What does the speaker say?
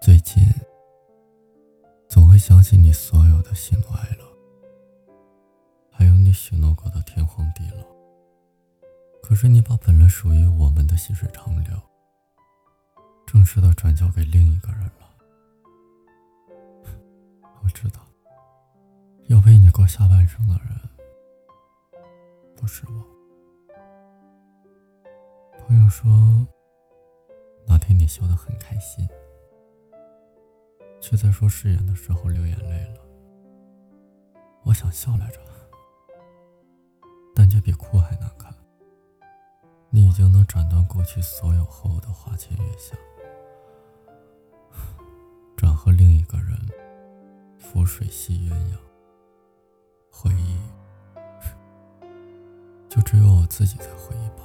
最近，总会想起你所有的喜怒哀乐，还有你许诺过的天荒地老。可是你把本来属于我们的细水长流，正式的转交给另一个人了。我知道，要陪你过下半生的人，不是我。朋友说，那天你笑得很开心。却在说誓言的时候流眼泪了。我想笑来着，但却比哭还难看。你已经能斩断过去所有后的花前月下，转和另一个人浮水戏鸳鸯。回忆，就只有我自己在回忆吧。